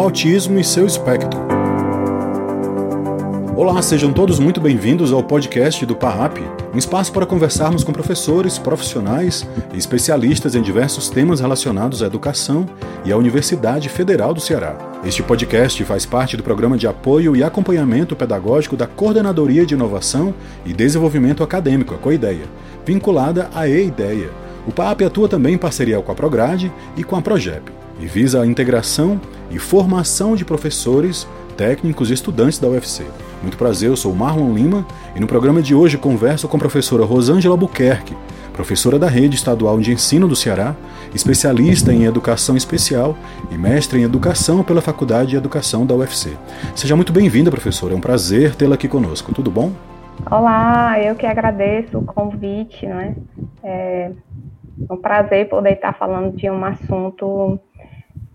autismo e seu espectro. Olá, sejam todos muito bem-vindos ao podcast do PAAP, um espaço para conversarmos com professores, profissionais e especialistas em diversos temas relacionados à educação e à Universidade Federal do Ceará. Este podcast faz parte do programa de apoio e acompanhamento pedagógico da Coordenadoria de Inovação e Desenvolvimento Acadêmico, a COIDEA, vinculada à EIDEA. O PAAP atua também em parceria com a Prograde e com a Progep e visa a integração e formação de professores, técnicos e estudantes da UFC. Muito prazer, eu sou Marlon Lima e no programa de hoje converso com a professora Rosângela Buquerque, professora da Rede Estadual de Ensino do Ceará, especialista em Educação Especial e mestre em Educação pela Faculdade de Educação da UFC. Seja muito bem-vinda, professora, é um prazer tê-la aqui conosco, tudo bom? Olá, eu que agradeço o convite, né? É um prazer poder estar falando de um assunto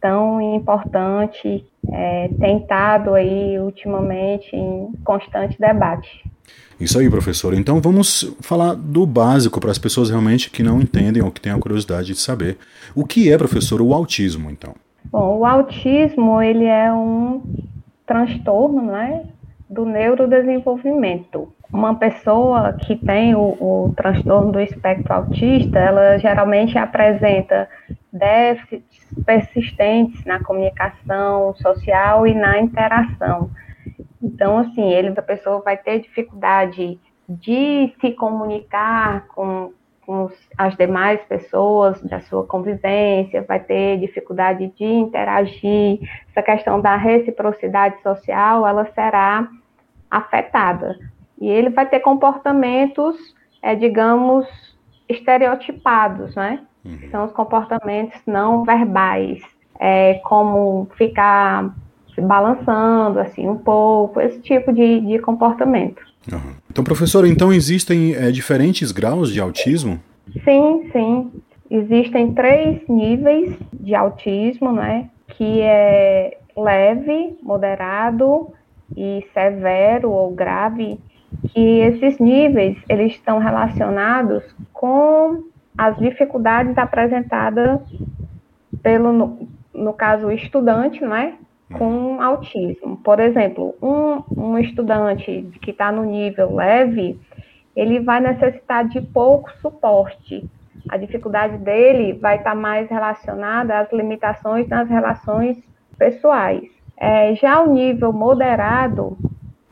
tão importante, é, tentado aí ultimamente em constante debate. Isso aí, professor. Então vamos falar do básico para as pessoas realmente que não entendem ou que têm a curiosidade de saber. O que é, professor, o autismo, então? Bom, o autismo ele é um transtorno, né, do neurodesenvolvimento uma pessoa que tem o, o, transtorno do espectro autista, ela geralmente apresenta déficits persistentes na comunicação social e na interação. Então, assim, ele, a pessoa vai ter dificuldade de se comunicar com, com as demais pessoas da sua convivência, vai ter dificuldade de interagir. Essa questão da reciprocidade social, ela será afetada. E ele vai ter comportamentos, é, digamos, estereotipados, né? Uhum. São os comportamentos não verbais, é, como ficar se balançando assim um pouco, esse tipo de, de comportamento. Uhum. Então, professora, então existem é, diferentes graus de autismo? Sim, sim. Existem três níveis de autismo, né? Que é leve, moderado e severo ou grave que esses níveis eles estão relacionados com as dificuldades apresentadas pelo, no, no caso, estudante, não é? Com autismo. Por exemplo, um, um estudante que está no nível leve, ele vai necessitar de pouco suporte. A dificuldade dele vai estar tá mais relacionada às limitações nas relações pessoais. É, já o nível moderado,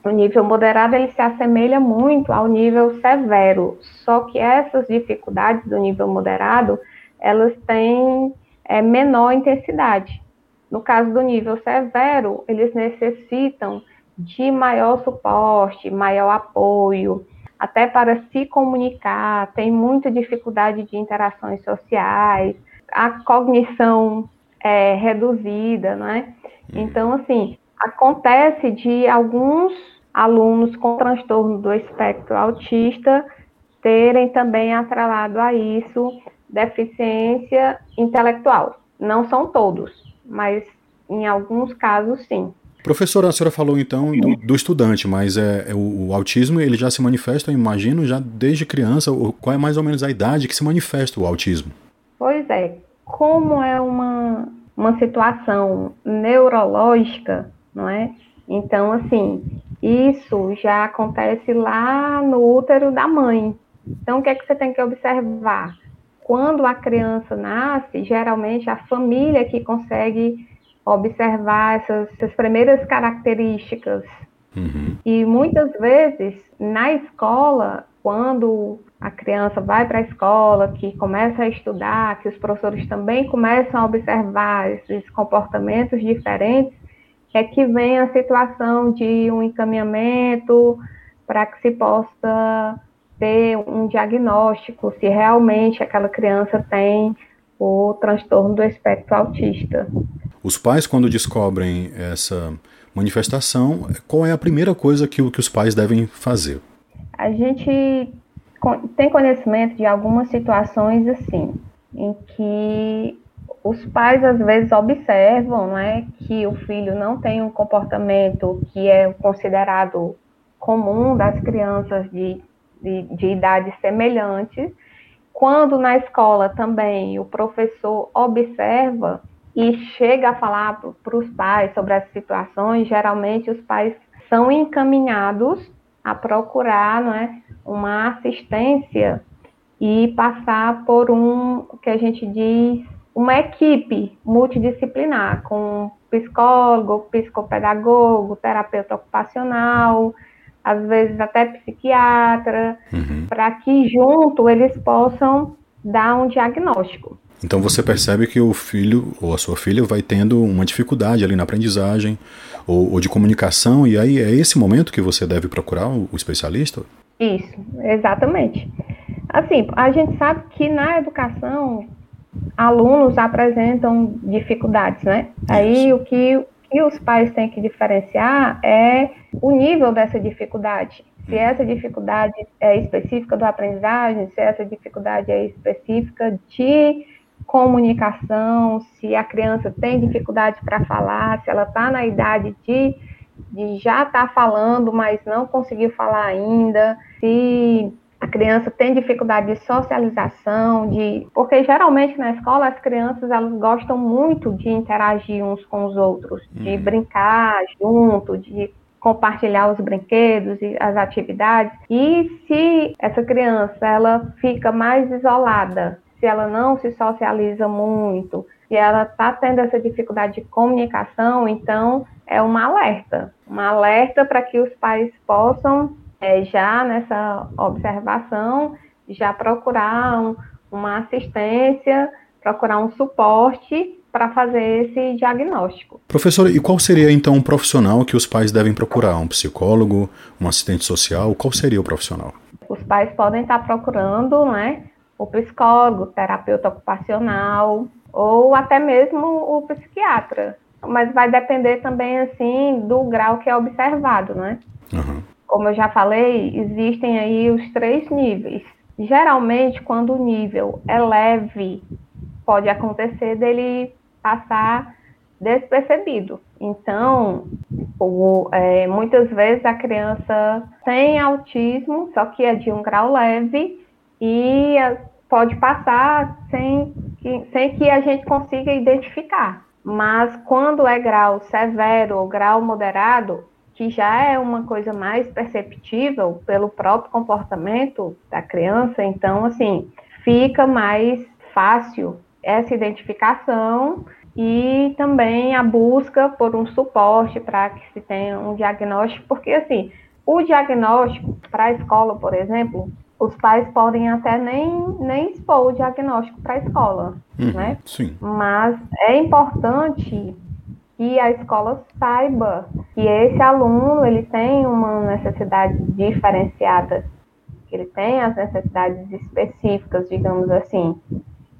o nível moderado ele se assemelha muito ao nível severo, só que essas dificuldades do nível moderado elas têm é, menor intensidade. No caso do nível severo, eles necessitam de maior suporte, maior apoio, até para se comunicar, tem muita dificuldade de interações sociais, a cognição é reduzida, né? Então, assim, acontece de alguns alunos com transtorno do espectro autista terem também atrelado a isso deficiência intelectual. Não são todos, mas em alguns casos sim. Professora, a senhora falou então do, do estudante, mas é, é o, o, autismo ele já se manifesta, eu imagino, já desde criança. Qual é mais ou menos a idade que se manifesta o autismo? Pois é, como é uma, uma situação neurológica, não é? Então, assim, isso já acontece lá no útero da mãe. Então, o que é que você tem que observar? Quando a criança nasce, geralmente a família que consegue observar essas, essas primeiras características. Uhum. E muitas vezes, na escola, quando a criança vai para a escola, que começa a estudar, que os professores também começam a observar esses comportamentos diferentes, é que vem a situação de um encaminhamento para que se possa ter um diagnóstico se realmente aquela criança tem o transtorno do espectro autista. Os pais, quando descobrem essa manifestação, qual é a primeira coisa que, que os pais devem fazer? A gente tem conhecimento de algumas situações assim, em que os pais às vezes observam né, que o filho não tem um comportamento que é considerado comum das crianças de, de, de idades semelhantes. Quando na escola também o professor observa e chega a falar para os pais sobre as situações, geralmente os pais são encaminhados a procurar não é, uma assistência e passar por um, que a gente diz, uma equipe multidisciplinar, com psicólogo, psicopedagogo, terapeuta ocupacional, às vezes até psiquiatra, uhum. para que junto eles possam dar um diagnóstico. Então você percebe que o filho ou a sua filha vai tendo uma dificuldade ali na aprendizagem ou, ou de comunicação, e aí é esse momento que você deve procurar o, o especialista? Isso, exatamente. Assim, a gente sabe que na educação alunos apresentam dificuldades, né? Aí o que, que os pais têm que diferenciar é o nível dessa dificuldade. Se essa dificuldade é específica do aprendizagem, se essa dificuldade é específica de comunicação, se a criança tem dificuldade para falar, se ela está na idade de, de já estar tá falando, mas não conseguiu falar ainda, se a criança tem dificuldade de socialização, de porque geralmente na escola as crianças elas gostam muito de interagir uns com os outros, de uhum. brincar junto, de compartilhar os brinquedos e as atividades. E se essa criança ela fica mais isolada, se ela não se socializa muito, se ela está tendo essa dificuldade de comunicação, então é uma alerta, uma alerta para que os pais possam é, já nessa observação já procurar um, uma assistência, procurar um suporte para fazer esse diagnóstico. Professora, e qual seria então um profissional que os pais devem procurar? Um psicólogo, um assistente social? Qual seria o profissional? Os pais podem estar procurando, né, o psicólogo, terapeuta ocupacional ou até mesmo o psiquiatra. Mas vai depender também, assim, do grau que é observado, né? Como eu já falei, existem aí os três níveis. Geralmente, quando o nível é leve, pode acontecer dele passar despercebido. Então, o, é, muitas vezes a criança tem autismo, só que é de um grau leve, e pode passar sem que, sem que a gente consiga identificar. Mas quando é grau severo ou grau moderado, que já é uma coisa mais perceptível pelo próprio comportamento da criança, então, assim, fica mais fácil essa identificação e também a busca por um suporte para que se tenha um diagnóstico, porque, assim, o diagnóstico para a escola, por exemplo, os pais podem até nem, nem expor o diagnóstico para a escola, uhum, né? Sim. Mas é importante que a escola saiba que esse aluno ele tem uma necessidade diferenciada, que ele tem as necessidades específicas, digamos assim.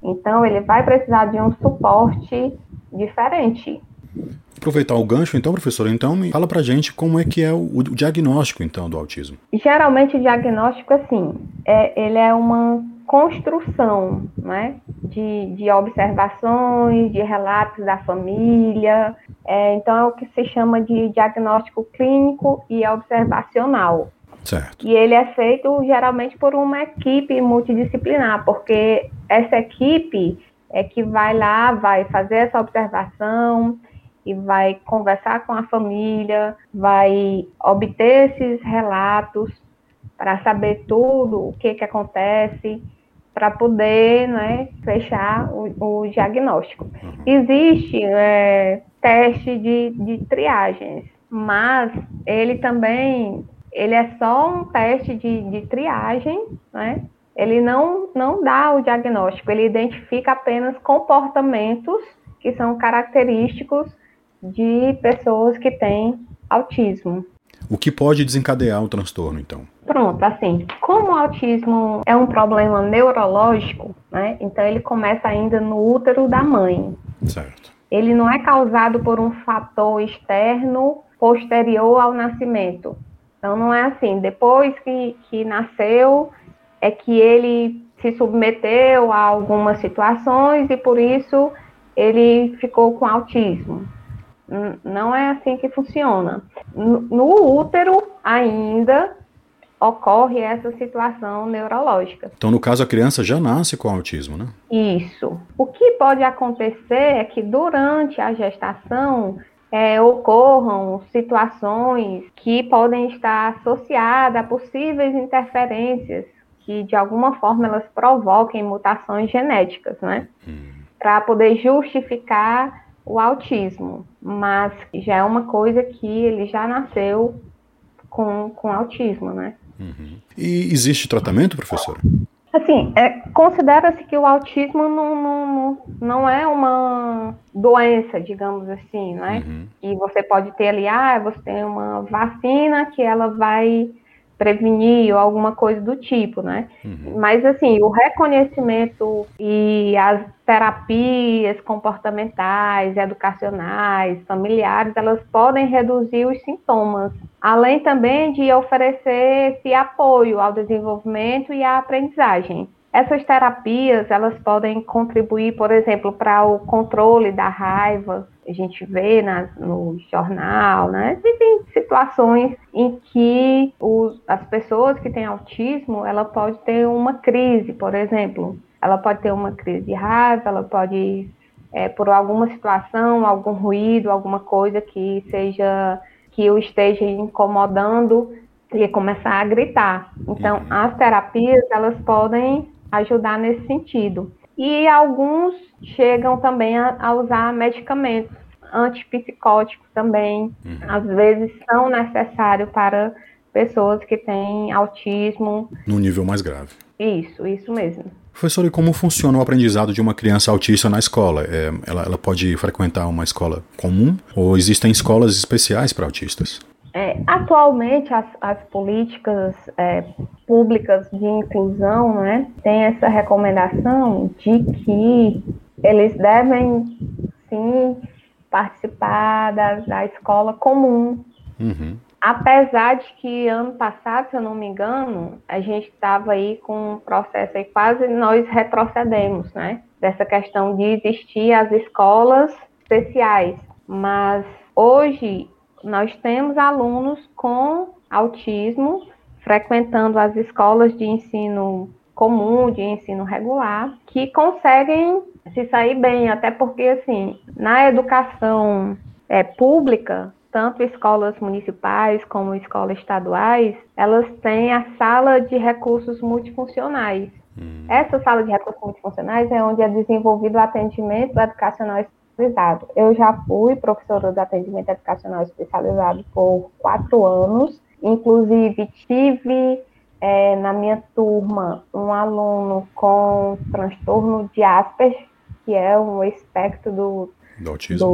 Então ele vai precisar de um suporte diferente aproveitar o gancho, então, professor, então me fala pra gente como é que é o, o diagnóstico, então, do autismo. Geralmente o diagnóstico, assim, é, ele é uma construção, né, de, de observações, de relatos da família, é, então é o que se chama de diagnóstico clínico e observacional. Certo. E ele é feito geralmente por uma equipe multidisciplinar, porque essa equipe é que vai lá, vai fazer essa observação, e vai conversar com a família, vai obter esses relatos para saber tudo o que, que acontece, para poder né, fechar o, o diagnóstico. Existe é, teste de, de triagens, mas ele também ele é só um teste de, de triagem, né? Ele não, não dá o diagnóstico, ele identifica apenas comportamentos que são característicos de pessoas que têm autismo. O que pode desencadear o transtorno, então? Pronto, assim, como o autismo é um problema neurológico, né? Então ele começa ainda no útero da mãe. Certo. Ele não é causado por um fator externo posterior ao nascimento. Então não é assim, depois que, que nasceu, é que ele se submeteu a algumas situações e por isso ele ficou com autismo. Não é assim que funciona. No útero, ainda, ocorre essa situação neurológica. Então, no caso, a criança já nasce com autismo, né? Isso. O que pode acontecer é que durante a gestação é, ocorram situações que podem estar associadas a possíveis interferências que, de alguma forma, elas provoquem mutações genéticas, né? Hum. Para poder justificar o autismo. Mas já é uma coisa que ele já nasceu com, com autismo, né? Uhum. E existe tratamento, professora? Assim, é, considera-se que o autismo não, não, não é uma doença, digamos assim, né? Uhum. E você pode ter ali, ah, você tem uma vacina que ela vai prevenir ou alguma coisa do tipo, né? Uhum. Mas assim, o reconhecimento e as terapias comportamentais, educacionais, familiares, elas podem reduzir os sintomas, além também de oferecer esse apoio ao desenvolvimento e à aprendizagem. Essas terapias, elas podem contribuir, por exemplo, para o controle da raiva, a gente vê na, no jornal, né? Existem situações em que os, as pessoas que têm autismo, ela pode ter uma crise, por exemplo. Ela pode ter uma crise de raiva, ela pode, é, por alguma situação, algum ruído, alguma coisa que seja que o esteja incomodando e começar a gritar. Então, uhum. as terapias, elas podem ajudar nesse sentido. E alguns chegam também a, a usar medicamentos antipsicóticos também, uhum. às vezes são necessários para pessoas que têm autismo. No nível mais grave. Isso, isso mesmo. Professor, e como funciona o aprendizado de uma criança autista na escola? É, ela, ela, pode frequentar uma escola comum ou existem escolas especiais para autistas? É, atualmente, as, as políticas é, públicas de inclusão né, têm essa recomendação de que eles devem, sim, participar da, da escola comum. Uhum. Apesar de que ano passado, se eu não me engano, a gente estava aí com um processo aí, quase nós retrocedemos, né? Dessa questão de existir as escolas especiais. Mas hoje nós temos alunos com autismo frequentando as escolas de ensino comum, de ensino regular, que conseguem se sair bem, até porque, assim, na educação é, pública, tanto escolas municipais como escolas estaduais, elas têm a sala de recursos multifuncionais. Hum. Essa sala de recursos multifuncionais é onde é desenvolvido o atendimento educacional especializado. Eu já fui professora de atendimento educacional especializado por quatro anos, inclusive tive é, na minha turma um aluno com transtorno de Asperger, que é um espectro do, do autismo,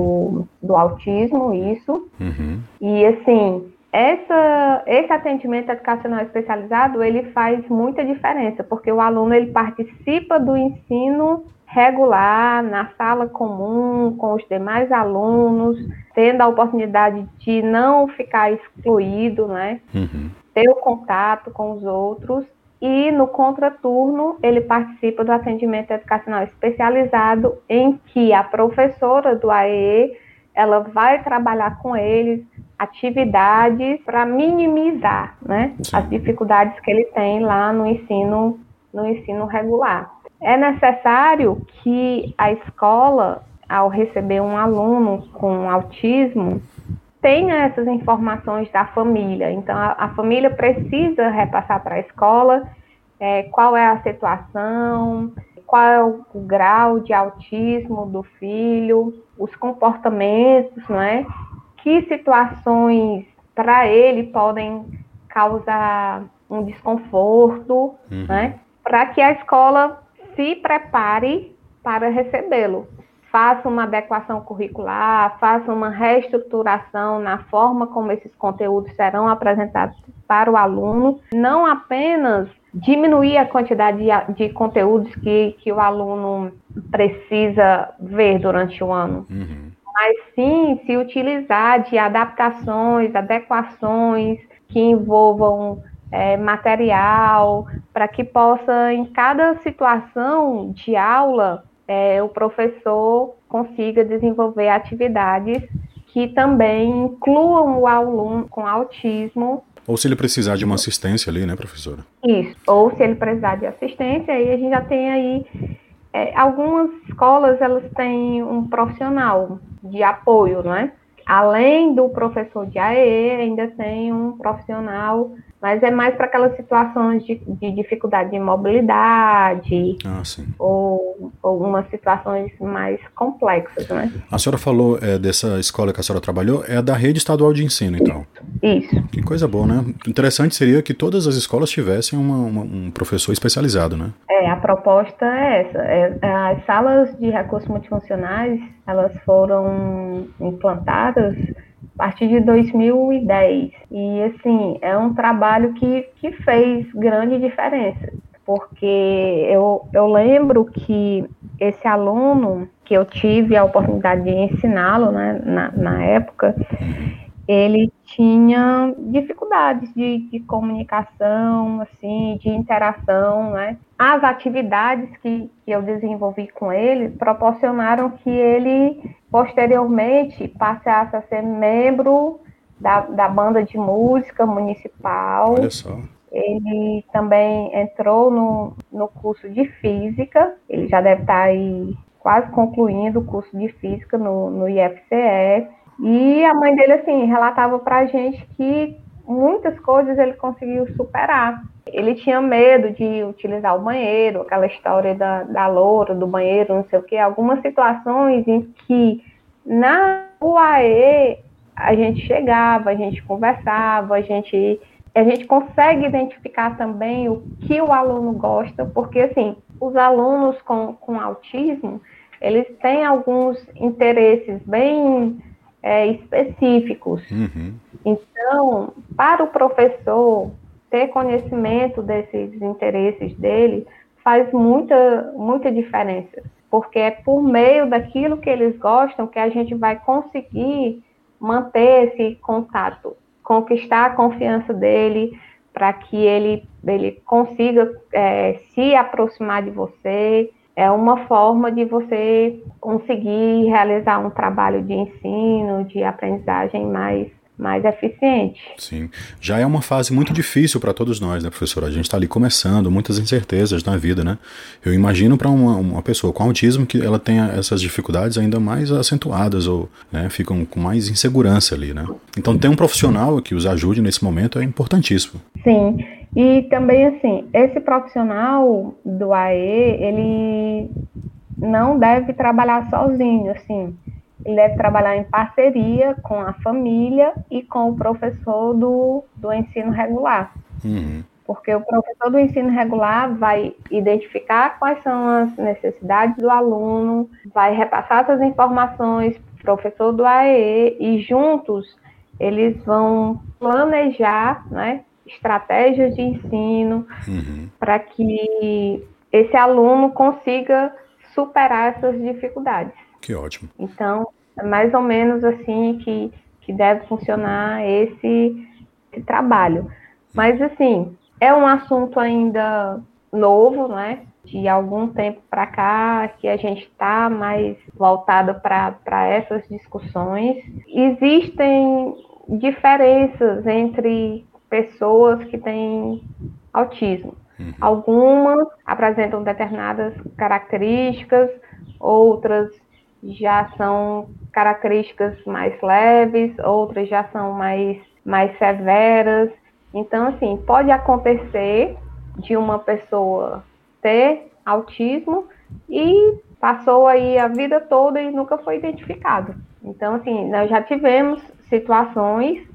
do, do autismo isso. Uhum. E assim, essa, esse atendimento educacional especializado, ele faz muita diferença, porque o aluno ele participa do ensino regular, na sala comum, com os demais alunos, tendo a oportunidade de não ficar excluído, né? Uhum. Ter o contato com os outros e no contraturno ele participa do atendimento educacional especializado em que a professora do AE ela vai trabalhar com eles atividades para minimizar né, as dificuldades que ele tem lá no ensino no ensino regular. É necessário que a escola, ao receber um aluno com autismo, tenha essas informações da família. Então, a, a família precisa repassar para a escola é, qual é a situação, qual é o, o, grau de autismo do filho, os comportamentos, não é? Que situações para ele podem causar um desconforto, uhum. né? Para que a escola se prepare para recebê-lo faça uma adequação curricular, faça uma reestruturação na forma como esses conteúdos serão apresentados para o aluno, não apenas diminuir a quantidade de, de conteúdos que, que o aluno precisa ver durante o ano, uhum. mas sim se utilizar de adaptações, adequações que envolvam é, material, para que possa, em cada situação de aula, é, o professor consiga desenvolver atividades que também incluam o aluno com autismo Ou se ele precisar de uma assistência ali, né, professora? Isso. Ou se ele precisar de assistência, aí a gente já tem aí é, algumas escolas elas têm um profissional de apoio, não é? Além do professor de AE, ainda tem um profissional mas é mais para aquelas situações de, de, dificuldade de mobilidade ah, ou algumas situações mais complexas, né? A senhora falou é, dessa escola que a senhora trabalhou, é da rede estadual de ensino, então? Isso. Isso. Que coisa boa, né? Interessante seria que todas as escolas tivessem uma, uma, um professor especializado, né? É, a proposta é essa. É, as salas de recursos multifuncionais, elas foram implantadas a partir de 2010. E, assim, é um trabalho que, que fez grande diferença, porque eu, eu lembro que esse aluno que eu tive a oportunidade de ensiná-lo né, na, na época, ele tinha dificuldades de, de, comunicação, assim, de interação, né? As atividades que, que eu desenvolvi com ele proporcionaram que ele, posteriormente, passasse a ser membro da, da banda de música municipal. Olha só. Ele também entrou no, no curso de física, ele já deve estar aí quase concluindo o curso de física no, no IFCE. E a mãe dele, assim, relatava pra gente que muitas coisas ele conseguiu superar. Ele tinha medo de utilizar o banheiro, aquela história da, da loura, do banheiro, não sei o que, algumas situações em que na UAE a gente chegava, a gente conversava, a gente, a gente consegue identificar também o que o aluno gosta, porque assim, os alunos com, com autismo, eles têm alguns interesses bem é, específicos. Uhum. Então, para o professor ter conhecimento desses interesses dele faz muita, muita diferença, porque é por meio daquilo que eles gostam que a gente vai conseguir manter esse contato, conquistar a confiança dele, para que ele, ele consiga é, se aproximar de você, é uma forma de você conseguir realizar um trabalho de ensino, de aprendizagem mais mais eficiente. Sim. Já é uma fase muito difícil para todos nós, né, professora? A gente está ali começando, muitas incertezas na vida, né? Eu imagino para uma, uma pessoa com autismo que ela tenha essas dificuldades ainda mais acentuadas ou né, ficam com mais insegurança ali, né? Então ter um profissional que os ajude nesse momento é importantíssimo. Sim. E também, assim, esse profissional do AE, ele não deve trabalhar sozinho, assim. Ele deve trabalhar em parceria com a família e com o professor do, do ensino regular. Uhum. Porque o professor do ensino regular vai identificar quais são as necessidades do aluno, vai repassar essas informações para o professor do AE e juntos eles vão planejar né, estratégias de ensino uhum. para que esse aluno consiga superar essas dificuldades. Que ótimo. Então, mais ou menos assim que, que deve funcionar esse, esse trabalho. Mas, assim, é um assunto ainda novo, né? De algum tempo para cá, que a gente está mais voltada para essas discussões. Existem diferenças entre pessoas que têm autismo. Uhum. Algumas apresentam determinadas características, outras já são características mais leves, outras já são mais, mais severas. Então, assim, pode acontecer de uma pessoa ter autismo e passou aí a vida toda e nunca foi identificado. Então, assim, nós já tivemos situações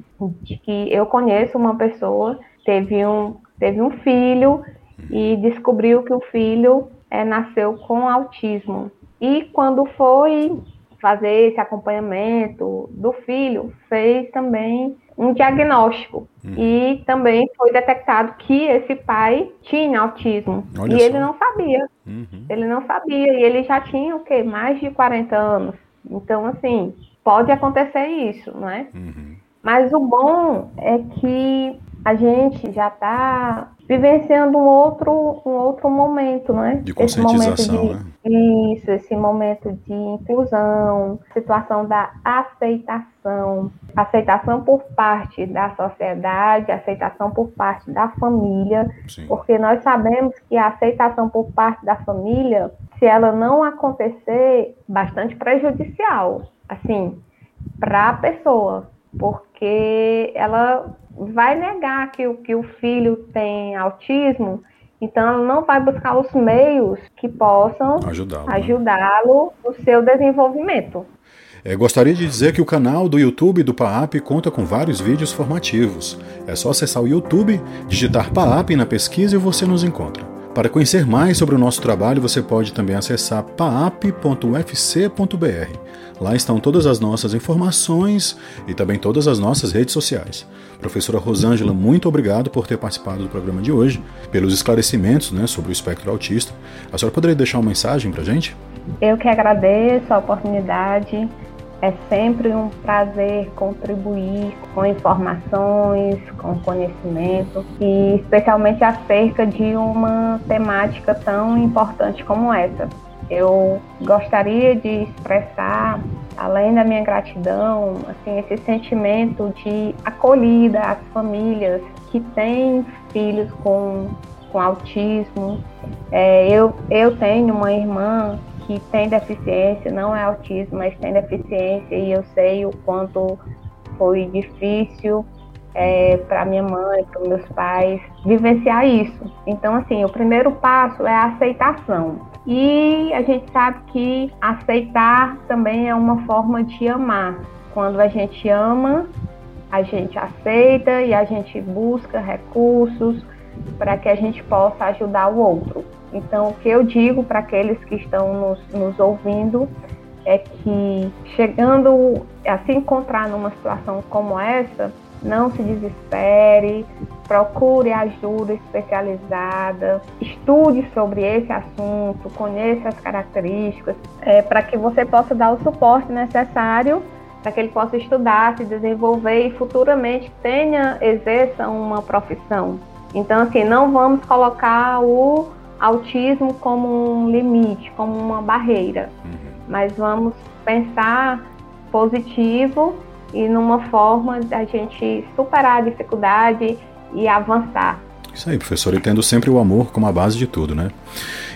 de que eu conheço uma pessoa teve um teve um filho e descobriu que o filho é, nasceu com autismo e quando foi fazer esse acompanhamento do filho fez também um diagnóstico hum. e também foi detectado que esse pai tinha autismo Olha e só. ele não sabia Uhum. ele não sabia e ele já tinha o que mais de 40 anos então assim pode acontecer isso não é Uhum. mas o bom é que a gente já está vivenciando um outro, um outro momento, né? De conscientização, de, né? Isso, esse momento de inclusão, situação da aceitação, aceitação por parte da sociedade, aceitação por parte da família, Sim. porque nós sabemos que a aceitação por parte da família, se ela não acontecer, bastante prejudicial, assim, para a pessoa, porque ela vai negar que o, que o filho tem autismo, então ela não vai buscar os meios que possam ajudá-lo né? ajudá no seu desenvolvimento. É, gostaria de dizer que o canal do YouTube do PAAP conta com vários vídeos formativos. É só acessar o YouTube, digitar PAAP na pesquisa e você nos encontra. Para conhecer mais sobre o nosso trabalho, você pode também acessar paap.ufc.br. Lá estão todas as nossas informações e também todas as nossas redes sociais. Professora Rosângela, muito obrigado por ter participado do programa de hoje, pelos esclarecimentos né, sobre o espectro autista. A senhora poderia deixar uma mensagem para a gente? Eu que agradeço a oportunidade. É sempre um prazer contribuir com informações, com conhecimento e especialmente acerca de uma temática tão importante como essa. Eu gostaria de expressar, além da minha gratidão, assim, esse sentimento de acolhida às famílias que têm filhos com, com autismo. É, eu, eu tenho uma irmã que tem deficiência, não é autismo, mas tem deficiência, e eu sei o quanto foi difícil é, para minha mãe, para meus pais, vivenciar isso. Então, assim, o primeiro passo é a aceitação. E a gente sabe que aceitar também é uma forma de amar. Quando a gente ama, a gente aceita e a gente busca recursos para que a gente possa ajudar o outro. Então, o que eu digo para aqueles que estão nos, nos ouvindo é que chegando a se encontrar numa situação como essa, não se desespere, procure ajuda especializada, estude sobre esse assunto, conheça as características, é, para que você possa dar o suporte necessário para que ele possa estudar, se desenvolver e futuramente tenha, exerça uma profissão. Então, assim, não vamos colocar o autismo como um limite, como uma barreira, uhum. mas vamos pensar positivo e numa forma da gente superar a dificuldade e avançar. Isso aí, professor, e tendo sempre o amor como a base de tudo, né?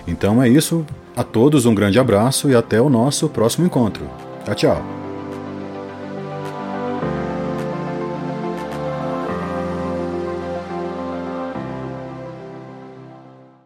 Então é isso. A todos um grande abraço e até o nosso próximo encontro. Tchau, tchau.